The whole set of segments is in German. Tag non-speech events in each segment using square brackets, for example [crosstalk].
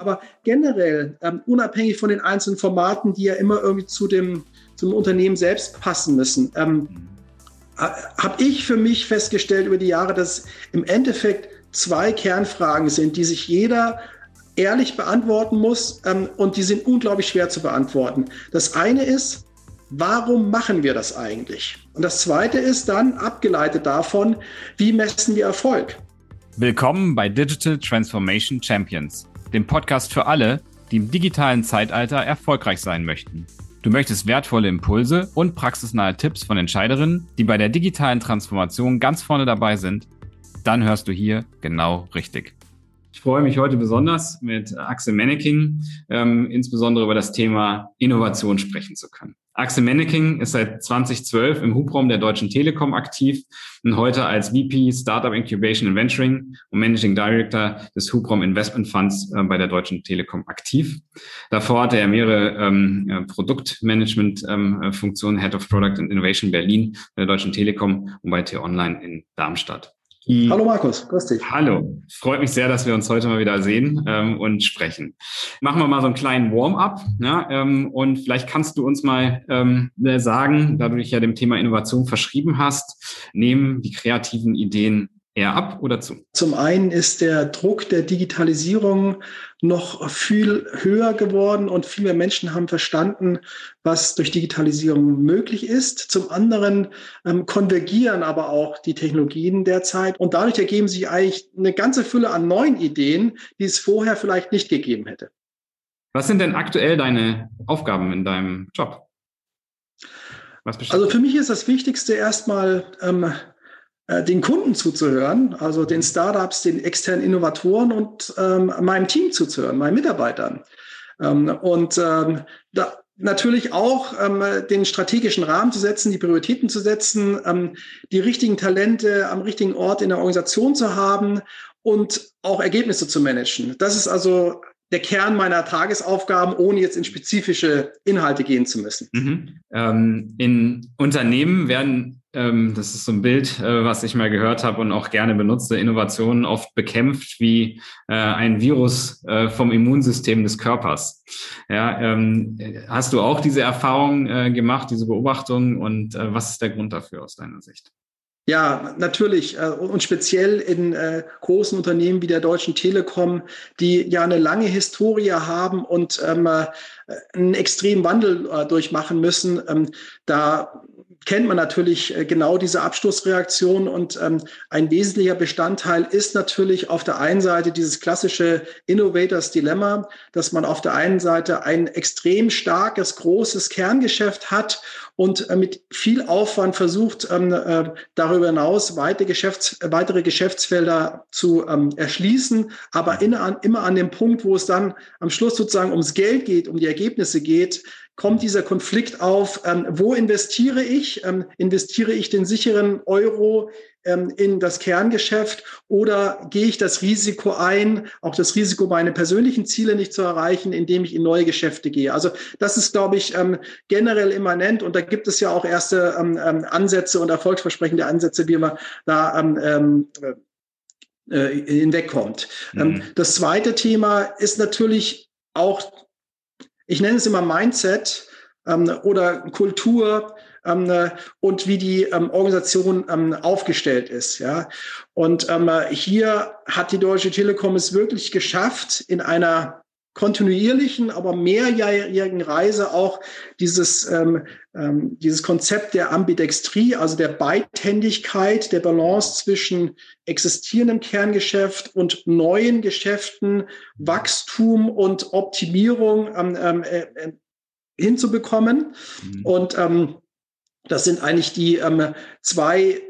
Aber generell, ähm, unabhängig von den einzelnen Formaten, die ja immer irgendwie zu dem, zum Unternehmen selbst passen müssen, ähm, habe ich für mich festgestellt über die Jahre, dass im Endeffekt zwei Kernfragen sind, die sich jeder ehrlich beantworten muss ähm, und die sind unglaublich schwer zu beantworten. Das eine ist, warum machen wir das eigentlich? Und das zweite ist dann abgeleitet davon, wie messen wir Erfolg? Willkommen bei Digital Transformation Champions, dem Podcast für alle, die im digitalen Zeitalter erfolgreich sein möchten. Du möchtest wertvolle Impulse und praxisnahe Tipps von Entscheiderinnen, die bei der digitalen Transformation ganz vorne dabei sind? Dann hörst du hier genau richtig. Ich freue mich heute besonders mit Axel Menneking ähm, insbesondere über das Thema Innovation sprechen zu können. Axel Menneking ist seit 2012 im Hubraum der Deutschen Telekom aktiv und heute als VP Startup Incubation and Venturing und Managing Director des Hubraum Investment Funds äh, bei der Deutschen Telekom aktiv. Davor hatte er mehrere ähm, äh, Produktmanagement-Funktionen, ähm, Head of Product and Innovation Berlin bei der Deutschen Telekom und bei T-Online in Darmstadt. Hallo Markus, grüß dich. Hallo, freut mich sehr, dass wir uns heute mal wieder sehen ähm, und sprechen. Machen wir mal so einen kleinen Warm-up ja, ähm, und vielleicht kannst du uns mal ähm, sagen, da du dich ja dem Thema Innovation verschrieben hast, nehmen die kreativen Ideen eher ab oder zu? Zum einen ist der Druck der Digitalisierung noch viel höher geworden und viel mehr Menschen haben verstanden, was durch Digitalisierung möglich ist. Zum anderen ähm, konvergieren aber auch die Technologien derzeit und dadurch ergeben sich eigentlich eine ganze Fülle an neuen Ideen, die es vorher vielleicht nicht gegeben hätte. Was sind denn aktuell deine Aufgaben in deinem Job? also für mich ist das Wichtigste erstmal ähm, äh, den Kunden zuzuhören, also den Startups, den externen Innovatoren und ähm, meinem Team zuzuhören, meinen Mitarbeitern. Ähm, und ähm, da, natürlich auch ähm, den strategischen Rahmen zu setzen, die Prioritäten zu setzen, ähm, die richtigen Talente am richtigen Ort in der Organisation zu haben und auch Ergebnisse zu managen. Das ist also der Kern meiner Tagesaufgaben, ohne jetzt in spezifische Inhalte gehen zu müssen. Mhm. Ähm, in Unternehmen werden ähm, das ist so ein Bild, äh, was ich mal gehört habe und auch gerne benutze, Innovationen oft bekämpft wie äh, ein Virus äh, vom Immunsystem des Körpers. Ja, ähm, hast du auch diese Erfahrung äh, gemacht, diese Beobachtung und äh, was ist der Grund dafür aus deiner Sicht? Ja, natürlich. Äh, und speziell in großen Unternehmen wie der Deutschen Telekom, die ja eine lange Historie haben und ähm, äh, einen extremen Wandel durchmachen müssen. Ähm, da kennt man natürlich äh, genau diese Abstoßreaktion. Und ähm, ein wesentlicher Bestandteil ist natürlich auf der einen Seite dieses klassische Innovators Dilemma, dass man auf der einen Seite ein extrem starkes, großes Kerngeschäft hat und äh, mit viel Aufwand versucht, ähm, äh, darüber hinaus weitere, Geschäfts-, weitere Geschäftsfelder zu ähm, erschließen, aber in, an, immer an dem Punkt, wo es dann am Schluss sozusagen ums Geld geht, um die Ergebnisse geht, kommt dieser Konflikt auf, ähm, wo investiere ich? Ähm, investiere ich den sicheren Euro ähm, in das Kerngeschäft oder gehe ich das Risiko ein, auch das Risiko, meine persönlichen Ziele nicht zu erreichen, indem ich in neue Geschäfte gehe? Also das ist, glaube ich, ähm, generell immanent und da gibt es ja auch erste ähm, ähm, Ansätze und erfolgsversprechende Ansätze, wie man da äh, hinwegkommt. Mhm. Das zweite Thema ist natürlich auch ich nenne es immer Mindset ähm, oder Kultur ähm, äh, und wie die ähm, Organisation ähm, aufgestellt ist. Ja. Und ähm, hier hat die Deutsche Telekom es wirklich geschafft, in einer kontinuierlichen, aber mehrjährigen Reise auch dieses, ähm, ähm, dieses Konzept der Ambidextrie, also der Beidhändigkeit, der Balance zwischen existierendem Kerngeschäft und neuen Geschäften, Wachstum und Optimierung ähm, ähm äh, äh, hinzubekommen. Mhm. Und ähm, das sind eigentlich die ähm, zwei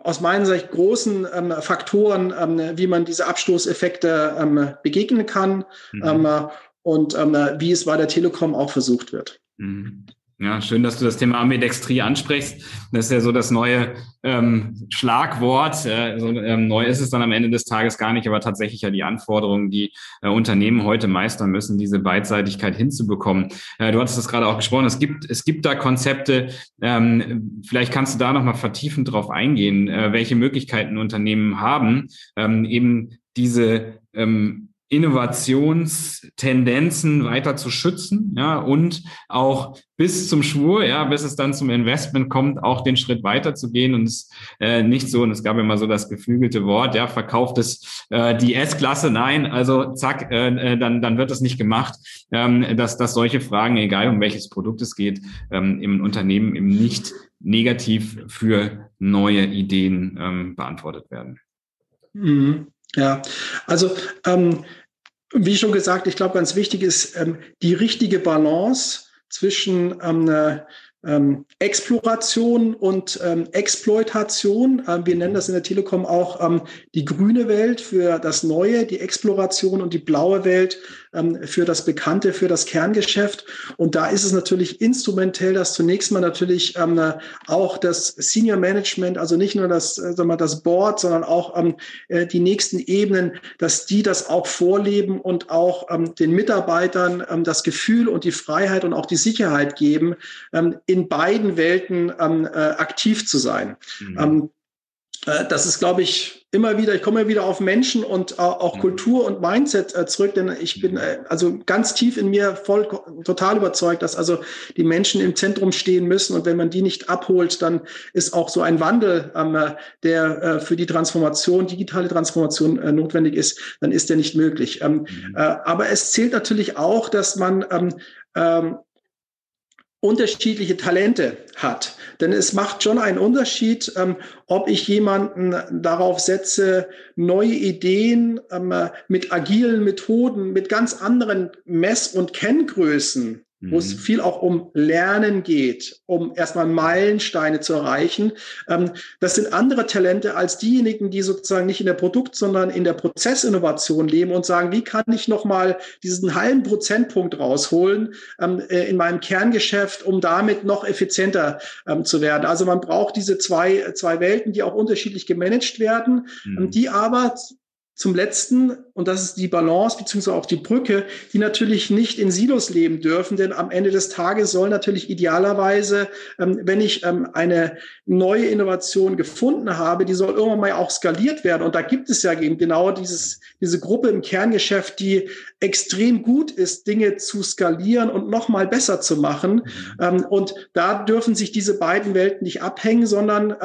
aus meiner Sicht großen ähm, Faktoren, ähm, wie man diese Abstoßeffekte ähm, begegnen kann mhm. Ähm, und ähm, wie es bei der Telekom auch versucht wird. Mhm. Ja, schön, dass du das Thema Ambidextrie ansprichst. Das ist ja so das neue ähm, Schlagwort. Äh, so, ähm, neu ist es dann am Ende des Tages gar nicht, aber tatsächlich ja die Anforderungen, die äh, Unternehmen heute meistern müssen, diese Beidseitigkeit hinzubekommen. Äh, du hattest das gerade auch gesprochen. Es gibt, es gibt da Konzepte. Ähm, vielleicht kannst du da nochmal vertiefend drauf eingehen, äh, welche Möglichkeiten Unternehmen haben, ähm, eben diese ähm, Innovationstendenzen weiter zu schützen, ja, und auch bis zum Schwur, ja, bis es dann zum Investment kommt, auch den Schritt weiter zu gehen und es äh, nicht so, und es gab immer so das geflügelte Wort, ja, verkauft es äh, die S-Klasse, nein, also zack, äh, äh, dann, dann wird das nicht gemacht, ähm, dass, dass solche Fragen, egal um welches Produkt es geht, ähm, im Unternehmen eben nicht negativ für neue Ideen ähm, beantwortet werden. Mhm. Ja, also ähm, wie schon gesagt, ich glaube, ganz wichtig ist ähm, die richtige Balance zwischen ähm, ähm, Exploration und ähm, Exploitation. Ähm, wir nennen das in der Telekom auch ähm, die grüne Welt für das Neue, die Exploration und die blaue Welt für das Bekannte, für das Kerngeschäft. Und da ist es natürlich instrumentell, dass zunächst mal natürlich ähm, auch das Senior Management, also nicht nur das, äh, sagen wir, das Board, sondern auch ähm, äh, die nächsten Ebenen, dass die das auch vorleben und auch ähm, den Mitarbeitern ähm, das Gefühl und die Freiheit und auch die Sicherheit geben, ähm, in beiden Welten ähm, äh, aktiv zu sein. Mhm. Ähm, das ist, glaube ich, immer wieder, ich komme wieder auf Menschen und äh, auch mhm. Kultur und Mindset äh, zurück, denn ich bin äh, also ganz tief in mir voll total überzeugt, dass also die Menschen im Zentrum stehen müssen und wenn man die nicht abholt, dann ist auch so ein Wandel, ähm, der äh, für die Transformation, digitale Transformation äh, notwendig ist, dann ist der nicht möglich. Ähm, mhm. aber es zählt natürlich auch, dass man ähm, ähm unterschiedliche Talente hat. Denn es macht schon einen Unterschied, ähm, ob ich jemanden darauf setze, neue Ideen ähm, mit agilen Methoden, mit ganz anderen Mess- und Kenngrößen wo es mhm. viel auch um Lernen geht, um erstmal Meilensteine zu erreichen. Ähm, das sind andere Talente als diejenigen, die sozusagen nicht in der Produkt, sondern in der Prozessinnovation leben und sagen, wie kann ich nochmal diesen halben Prozentpunkt rausholen ähm, äh, in meinem Kerngeschäft, um damit noch effizienter ähm, zu werden. Also man braucht diese zwei, zwei Welten, die auch unterschiedlich gemanagt werden, mhm. die aber zum letzten, und das ist die Balance beziehungsweise auch die Brücke, die natürlich nicht in Silos leben dürfen, denn am Ende des Tages soll natürlich idealerweise, ähm, wenn ich ähm, eine neue Innovation gefunden habe, die soll irgendwann mal auch skaliert werden. Und da gibt es ja eben genau dieses, diese Gruppe im Kerngeschäft, die extrem gut ist, Dinge zu skalieren und nochmal besser zu machen. Mhm. Ähm, und da dürfen sich diese beiden Welten nicht abhängen, sondern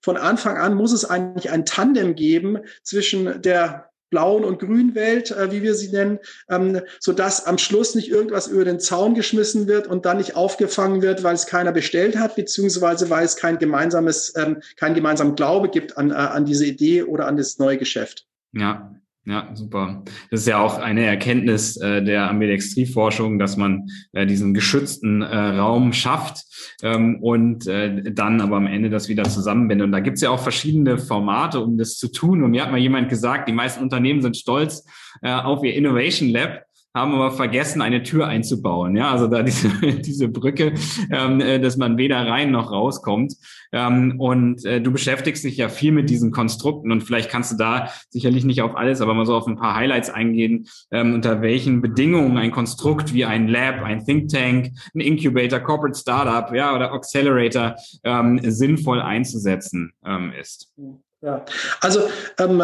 von Anfang an muss es eigentlich ein Tandem geben zwischen der blauen und grünen Welt, äh, wie wir sie nennen, ähm, so dass am Schluss nicht irgendwas über den Zaun geschmissen wird und dann nicht aufgefangen wird, weil es keiner bestellt hat, beziehungsweise weil es kein gemeinsames, ähm, kein gemeinsamen Glaube gibt an, äh, an diese Idee oder an das neue Geschäft. Ja, ja, super. Das ist ja auch eine Erkenntnis äh, der Ambidextrie-Forschung, dass man äh, diesen geschützten äh, Raum schafft ähm, und äh, dann aber am Ende das wieder zusammenbindet. Und da gibt's ja auch verschiedene Formate, um das zu tun. Und mir hat mal jemand gesagt, die meisten Unternehmen sind stolz äh, auf ihr Innovation Lab haben aber vergessen, eine Tür einzubauen. Ja, also da diese, [laughs] diese Brücke, ähm, äh, dass man weder rein noch rauskommt. Ähm, und äh, du beschäftigst dich ja viel mit diesen Konstrukten und vielleicht kannst du da sicherlich nicht auf alles, aber mal so auf ein paar Highlights eingehen, ähm, unter welchen Bedingungen ein Konstrukt wie ein Lab, ein Think Tank, ein Incubator, Corporate Startup, ja, oder Accelerator ähm, sinnvoll einzusetzen ähm, ist. Ja, also ähm,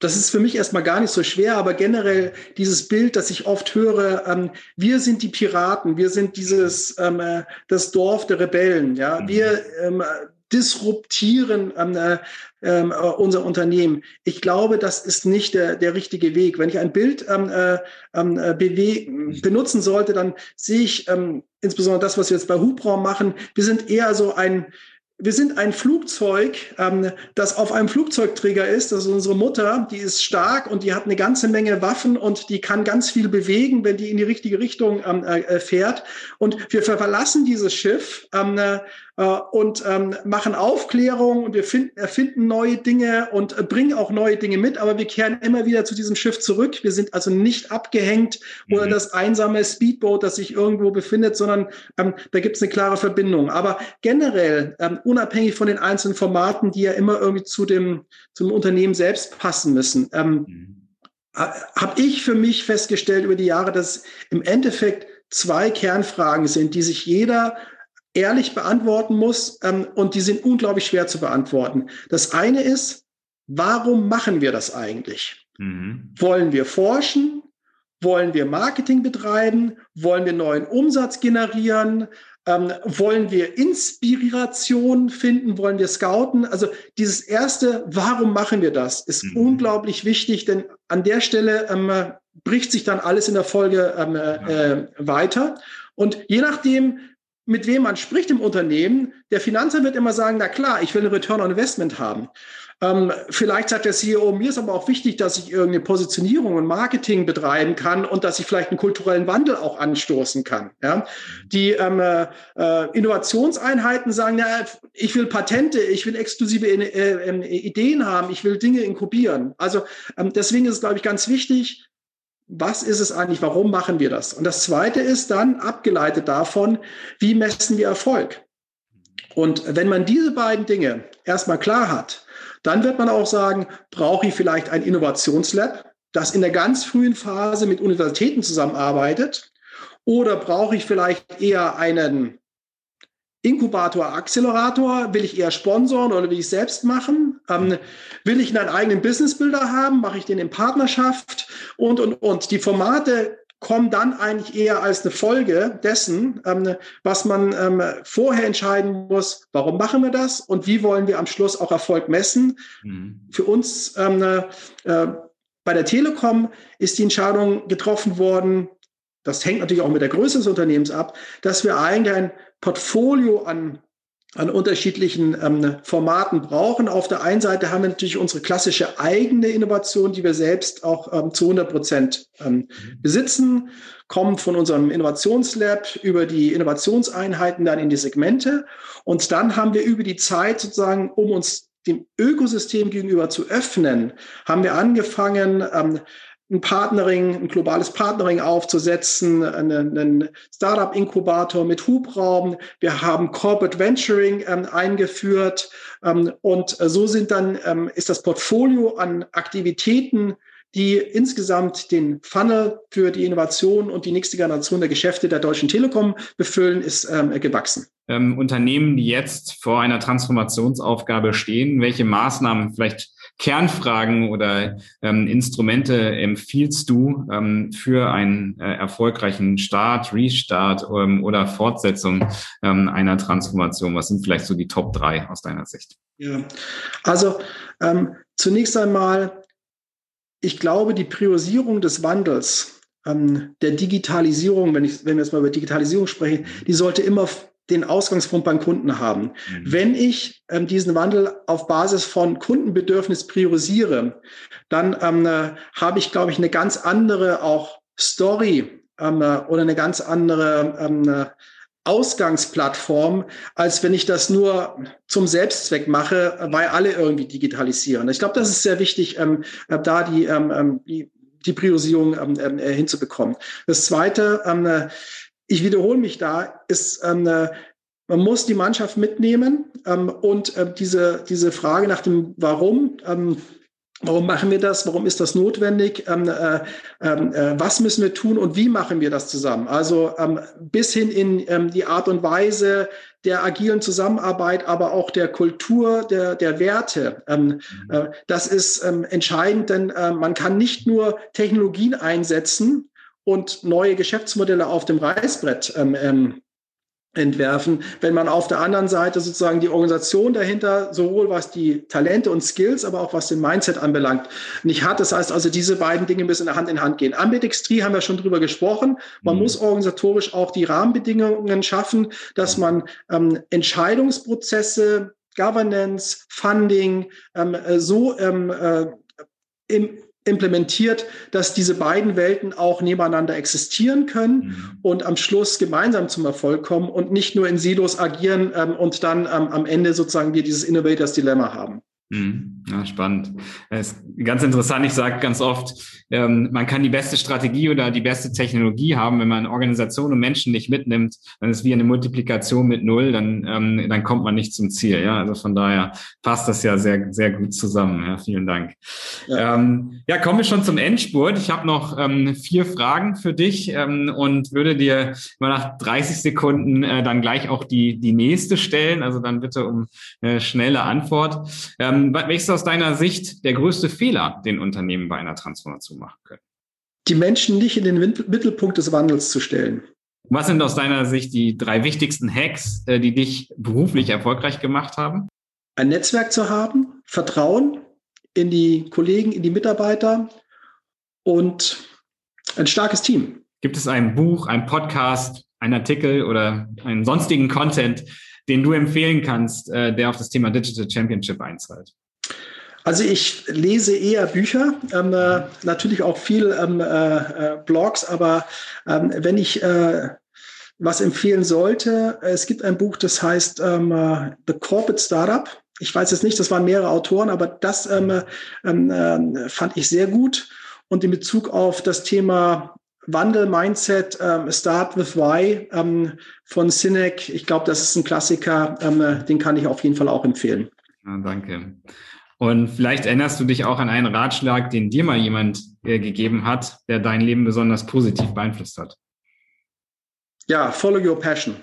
das ist für mich erstmal gar nicht so schwer, aber generell dieses Bild, das ich oft höre, ähm, wir sind die Piraten, wir sind dieses ähm, äh, das Dorf der Rebellen, ja, mhm. wir ähm, disruptieren ähm, äh, äh, unser Unternehmen. Ich glaube, das ist nicht der, der richtige Weg. Wenn ich ein Bild ähm, äh, ähm, äh benutzen sollte, dann sehe ich ähm, insbesondere das, was wir jetzt bei Hubraum machen. Wir sind eher so ein wir sind ein Flugzeug, ähm, das auf einem Flugzeugträger ist. Das ist unsere Mutter, die ist stark und die hat eine ganze Menge Waffen und die kann ganz viel bewegen, wenn die in die richtige Richtung ähm, äh, fährt. Und wir verlassen dieses Schiff ähm, äh, äh, und ähm, machen Aufklärung und wir finden, erfinden neue Dinge und äh, bringen auch neue Dinge mit, aber wir kehren immer wieder zu diesem Schiff zurück. Wir sind also nicht abgehängt mhm. oder das einsame Speedboat, das sich irgendwo befindet, sondern ähm, da gibt es eine klare Verbindung. Aber generell, ähm, unabhängig von den einzelnen Formaten, die ja immer irgendwie zu dem, zum Unternehmen selbst passen müssen, ähm, mhm. habe ich für mich festgestellt über die Jahre, dass im Endeffekt zwei Kernfragen sind, die sich jeder ehrlich beantworten muss ähm, und die sind unglaublich schwer zu beantworten. Das eine ist, warum machen wir das eigentlich? Mhm. Wollen wir forschen? Wollen wir Marketing betreiben? Wollen wir neuen Umsatz generieren? Ähm, wollen wir Inspiration finden? Wollen wir scouten? Also dieses erste, warum machen wir das, ist mhm. unglaublich wichtig, denn an der Stelle ähm, bricht sich dann alles in der Folge ähm, äh, weiter. Und je nachdem, mit wem man spricht im Unternehmen, der Finanzer wird immer sagen, na klar, ich will eine Return on Investment haben. Ähm, vielleicht sagt der CEO, mir ist aber auch wichtig, dass ich irgendeine Positionierung und Marketing betreiben kann und dass ich vielleicht einen kulturellen Wandel auch anstoßen kann. Ja? Die ähm, äh, Innovationseinheiten sagen, ja, ich will Patente, ich will exklusive äh, äh, Ideen haben, ich will Dinge inkubieren. Also ähm, deswegen ist es, glaube ich, ganz wichtig, was ist es eigentlich, warum machen wir das? Und das Zweite ist dann abgeleitet davon, wie messen wir Erfolg? Und wenn man diese beiden Dinge erstmal klar hat, dann wird man auch sagen, brauche ich vielleicht ein Innovationslab, das in der ganz frühen Phase mit Universitäten zusammenarbeitet? Oder brauche ich vielleicht eher einen Inkubator, Accelerator? Will ich eher sponsoren oder will ich selbst machen? Ähm, will ich einen eigenen Businessbilder haben? Mache ich den in Partnerschaft? Und, und, und. Die Formate kommen dann eigentlich eher als eine Folge dessen, ähm, was man ähm, vorher entscheiden muss, warum machen wir das und wie wollen wir am Schluss auch Erfolg messen. Mhm. Für uns ähm, äh, bei der Telekom ist die Entscheidung getroffen worden, das hängt natürlich auch mit der Größe des Unternehmens ab, dass wir eigentlich ein Portfolio an an unterschiedlichen ähm, Formaten brauchen. Auf der einen Seite haben wir natürlich unsere klassische eigene Innovation, die wir selbst auch ähm, zu 100 Prozent ähm, mhm. besitzen, kommt von unserem Innovationslab über die Innovationseinheiten dann in die Segmente. Und dann haben wir über die Zeit sozusagen, um uns dem Ökosystem gegenüber zu öffnen, haben wir angefangen, ähm, ein Partnering, ein globales Partnering aufzusetzen, einen, einen Startup-Inkubator mit Hubraum. Wir haben Corporate Venturing ähm, eingeführt ähm, und so sind dann ähm, ist das Portfolio an Aktivitäten, die insgesamt den Funnel für die Innovation und die nächste Generation der Geschäfte der Deutschen Telekom befüllen, ist ähm, gewachsen. Ähm, Unternehmen, die jetzt vor einer Transformationsaufgabe stehen, welche Maßnahmen vielleicht Kernfragen oder ähm, Instrumente empfiehlst du ähm, für einen äh, erfolgreichen Start, Restart ähm, oder Fortsetzung ähm, einer Transformation? Was sind vielleicht so die Top drei aus deiner Sicht? Ja, also ähm, zunächst einmal, ich glaube, die Priorisierung des Wandels, ähm, der Digitalisierung, wenn, ich, wenn wir jetzt mal über Digitalisierung sprechen, die sollte immer den Ausgangspunkt beim Kunden haben. Mhm. Wenn ich ähm, diesen Wandel auf Basis von Kundenbedürfnis priorisiere, dann ähm, äh, habe ich, glaube ich, eine ganz andere auch Story ähm, äh, oder eine ganz andere ähm, äh, Ausgangsplattform, als wenn ich das nur zum Selbstzweck mache, weil alle irgendwie digitalisieren. Ich glaube, das ist sehr wichtig, ähm, äh, da die, ähm, ähm die, die Priorisierung ähm, äh, hinzubekommen. Das Zweite, ähm, äh, ich wiederhole mich da, ist, ähm, äh, man muss die Mannschaft mitnehmen ähm, und äh, diese, diese Frage nach dem Warum, ähm, warum machen wir das, warum ist das notwendig, ähm, äh, ähm, äh, was müssen wir tun und wie machen wir das zusammen. Also ähm, bis hin in die Art und Weise der agilen Zusammenarbeit, aber auch der Kultur, der, der Werte. Mhm. äh, das ist entscheidend, denn äh, man kann nicht nur Technologien einsetzen, und neue Geschäftsmodelle auf dem Reißbrett ähm, ähm, entwerfen, wenn man auf der anderen Seite sozusagen die Organisation dahinter, sowohl was die Talente und Skills, aber auch was den Mindset anbelangt, nicht hat. Das heißt also, diese beiden Dinge müssen Hand in Hand gehen. Ambidextrie haben wir schon drüber gesprochen. Man mhm. muss organisatorisch auch die Rahmenbedingungen schaffen, dass man ähm, Entscheidungsprozesse, Governance, Funding ähm, äh, so ähm, äh, im, implementiert, dass diese beiden Welten auch nebeneinander existieren können mhm. und am Schluss gemeinsam zum Erfolg kommen und nicht nur in Silos agieren ähm, und dann ähm, am Ende sozusagen wir dieses Innovators Dilemma haben. Mhm. Ja, spannend. Das ist ganz interessant. Ich sage ganz oft, ähm, man kann die beste Strategie oder die beste Technologie haben, wenn man Organisation und Menschen nicht mitnimmt, dann ist wie eine Multiplikation mit Null, dann, ähm, dann kommt man nicht zum Ziel. Ja, also von daher passt das ja sehr, sehr gut zusammen. Ja, vielen Dank. Ja, ähm, ja kommen wir schon zum Endspurt. Ich habe noch ähm, vier Fragen für dich ähm, und würde dir mal nach 30 Sekunden äh, dann gleich auch die, die nächste stellen. Also dann bitte um äh, schnelle Antwort. Ähm, welches aus deiner Sicht der größte Fehler, den Unternehmen bei einer Transformation machen können? Die Menschen nicht in den Mittelpunkt des Wandels zu stellen. Was sind aus deiner Sicht die drei wichtigsten Hacks, äh, die dich beruflich erfolgreich gemacht haben? Ein Netzwerk zu haben, Vertrauen in die Kollegen, in die Mitarbeiter und ein starkes Team. Gibt es ein Buch, ein Podcast, ein Artikel oder einen sonstigen Content, den du empfehlen kannst, äh, der auf das Thema Digital Championship einzahlt? Also ich lese eher Bücher, ähm, äh, natürlich auch viel ähm, äh, äh Blogs, aber ähm, wenn ich äh, was empfehlen sollte, es gibt ein Buch, das heißt ähm, äh, The Corporate Startup. Ich weiß jetzt nicht, das waren mehrere Autoren, aber das ähm, ähm, fand ich sehr gut. Und in Bezug auf das Thema Wandel, Mindset, ähm, Start with Why ähm, von Sinek. Ich glaube, das ist ein Klassiker, ähm, den kann ich auf jeden Fall auch empfehlen. Ja, danke. Und vielleicht erinnerst du dich auch an einen Ratschlag, den dir mal jemand äh, gegeben hat, der dein Leben besonders positiv beeinflusst hat. Ja, follow your passion.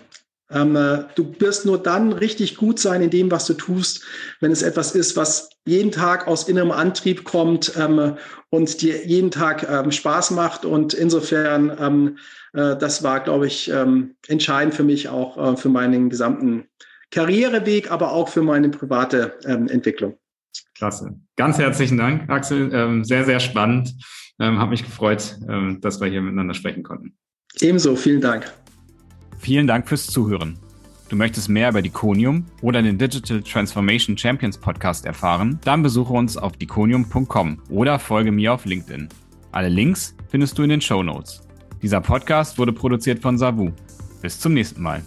Ähm, äh, du wirst nur dann richtig gut sein in dem, was du tust, wenn es etwas ist, was jeden Tag aus innerem Antrieb kommt ähm, und dir jeden Tag ähm, Spaß macht. Und insofern, ähm, äh, das war, glaube ich, ähm, entscheidend für mich auch äh, für meinen gesamten Karriereweg, aber auch für meine private ähm, Entwicklung. Klasse. Ganz herzlichen Dank, Axel. sehr, sehr spannend. Hat mich gefreut, dass wir hier miteinander sprechen konnten. Ebenso, vielen Dank. Vielen Dank fürs Zuhören. Du möchtest mehr über Diconium oder den Digital Transformation Champions Podcast erfahren? Dann besuche uns auf diconium.com oder folge mir auf LinkedIn. Alle Links findest du in den Show Notes. Dieser Podcast wurde produziert von Savu. Bis zum nächsten Mal.